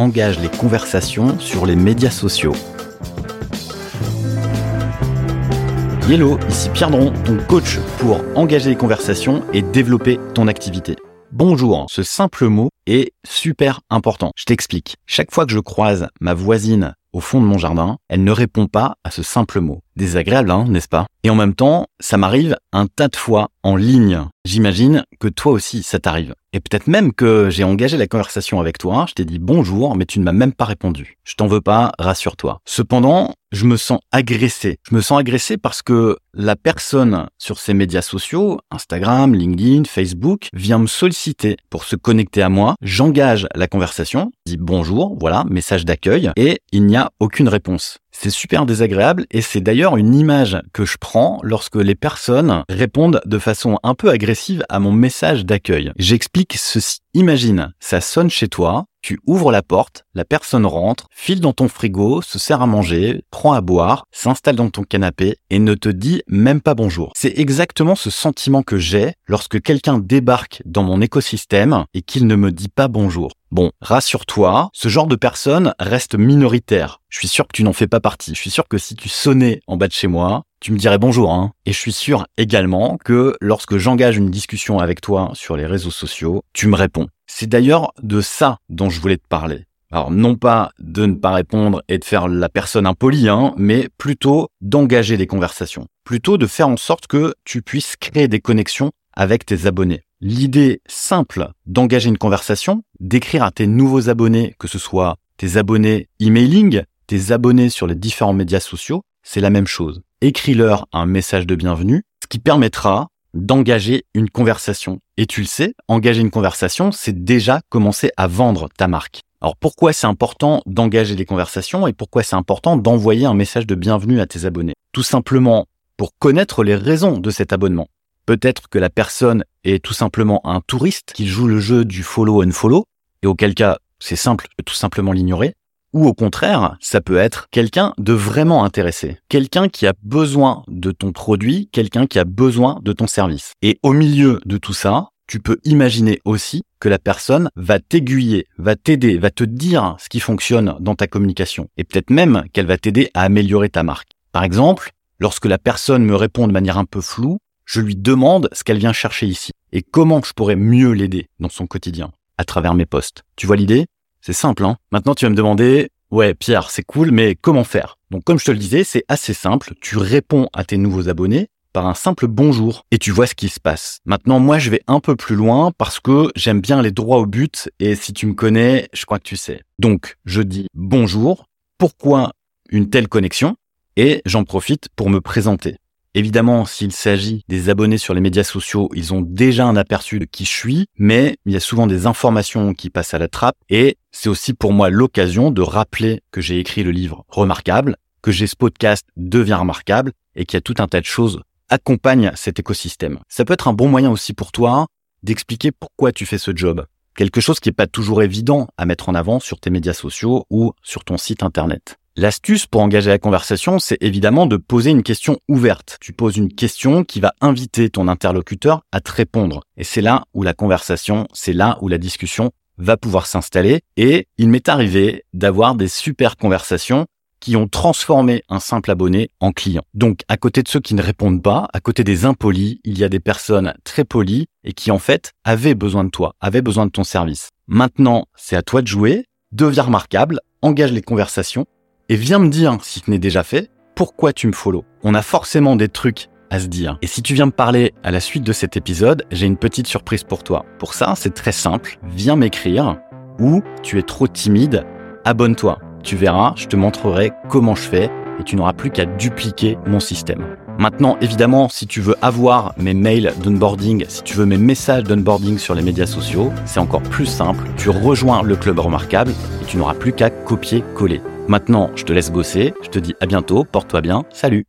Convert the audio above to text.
engage les conversations sur les médias sociaux. Hello, ici Pierre Dron, ton coach pour engager les conversations et développer ton activité. Bonjour, ce simple mot est super important. Je t'explique. Chaque fois que je croise ma voisine au fond de mon jardin, elle ne répond pas à ce simple mot. Désagréable, hein, n'est-ce pas? Et en même temps, ça m'arrive un tas de fois en ligne. J'imagine que toi aussi, ça t'arrive. Et peut-être même que j'ai engagé la conversation avec toi, je t'ai dit bonjour, mais tu ne m'as même pas répondu. Je t'en veux pas, rassure-toi. Cependant, je me sens agressé. Je me sens agressé parce que la personne sur ces médias sociaux, Instagram, LinkedIn, Facebook, vient me solliciter pour se connecter à moi. J'engage la conversation, dis bonjour, voilà, message d'accueil, et il n'y a aucune réponse. C'est super désagréable et c'est d'ailleurs une image que je prends lorsque les personnes répondent de façon un peu agressive à mon message d'accueil. J'explique ceci. Imagine, ça sonne chez toi, tu ouvres la porte, la personne rentre, file dans ton frigo, se sert à manger, prend à boire, s'installe dans ton canapé et ne te dit même pas bonjour. C'est exactement ce sentiment que j'ai lorsque quelqu'un débarque dans mon écosystème et qu'il ne me dit pas bonjour. Bon, rassure-toi, ce genre de personne reste minoritaire. Je suis sûr que tu n'en fais pas partie. Je suis sûr que si tu sonnais en bas de chez moi, tu me dirais bonjour. Hein. Et je suis sûr également que lorsque j'engage une discussion avec toi sur les réseaux sociaux, tu me réponds. C'est d'ailleurs de ça dont je voulais te parler. Alors non pas de ne pas répondre et de faire la personne impolie, hein, mais plutôt d'engager des conversations. Plutôt de faire en sorte que tu puisses créer des connexions avec tes abonnés. L'idée simple d'engager une conversation, d'écrire à tes nouveaux abonnés, que ce soit tes abonnés emailing, tes abonnés sur les différents médias sociaux, c'est la même chose. Écris-leur un message de bienvenue, ce qui permettra d'engager une conversation. Et tu le sais, engager une conversation, c'est déjà commencer à vendre ta marque. Alors pourquoi c'est important d'engager des conversations et pourquoi c'est important d'envoyer un message de bienvenue à tes abonnés? Tout simplement pour connaître les raisons de cet abonnement. Peut-être que la personne est tout simplement un touriste qui joue le jeu du follow and follow, et auquel cas c'est simple, de tout simplement l'ignorer. Ou au contraire, ça peut être quelqu'un de vraiment intéressé, quelqu'un qui a besoin de ton produit, quelqu'un qui a besoin de ton service. Et au milieu de tout ça, tu peux imaginer aussi que la personne va t'aiguiller, va t'aider, va te dire ce qui fonctionne dans ta communication. Et peut-être même qu'elle va t'aider à améliorer ta marque. Par exemple, lorsque la personne me répond de manière un peu floue, je lui demande ce qu'elle vient chercher ici et comment je pourrais mieux l'aider dans son quotidien à travers mes posts. Tu vois l'idée? C'est simple, hein Maintenant, tu vas me demander, ouais, Pierre, c'est cool, mais comment faire? Donc, comme je te le disais, c'est assez simple. Tu réponds à tes nouveaux abonnés par un simple bonjour et tu vois ce qui se passe. Maintenant, moi, je vais un peu plus loin parce que j'aime bien les droits au but et si tu me connais, je crois que tu sais. Donc, je dis bonjour. Pourquoi une telle connexion? Et j'en profite pour me présenter. Évidemment, s'il s'agit des abonnés sur les médias sociaux, ils ont déjà un aperçu de qui je suis, mais il y a souvent des informations qui passent à la trappe et c'est aussi pour moi l'occasion de rappeler que j'ai écrit le livre Remarquable, que j'ai ce podcast Devient remarquable et qu'il y a tout un tas de choses accompagnent cet écosystème. Ça peut être un bon moyen aussi pour toi d'expliquer pourquoi tu fais ce job. Quelque chose qui n'est pas toujours évident à mettre en avant sur tes médias sociaux ou sur ton site internet. L'astuce pour engager la conversation, c'est évidemment de poser une question ouverte. Tu poses une question qui va inviter ton interlocuteur à te répondre. Et c'est là où la conversation, c'est là où la discussion va pouvoir s'installer. Et il m'est arrivé d'avoir des super conversations qui ont transformé un simple abonné en client. Donc, à côté de ceux qui ne répondent pas, à côté des impolis, il y a des personnes très polies et qui, en fait, avaient besoin de toi, avaient besoin de ton service. Maintenant, c'est à toi de jouer, deviens remarquable, engage les conversations et viens me dire, si ce n'est déjà fait, pourquoi tu me follow? On a forcément des trucs à se dire. Et si tu viens me parler à la suite de cet épisode, j'ai une petite surprise pour toi. Pour ça, c'est très simple. Viens m'écrire ou tu es trop timide, abonne-toi. Tu verras, je te montrerai comment je fais et tu n'auras plus qu'à dupliquer mon système. Maintenant, évidemment, si tu veux avoir mes mails d'onboarding, si tu veux mes messages d'onboarding sur les médias sociaux, c'est encore plus simple. Tu rejoins le club remarquable et tu n'auras plus qu'à copier-coller. Maintenant, je te laisse bosser. Je te dis à bientôt. Porte-toi bien. Salut.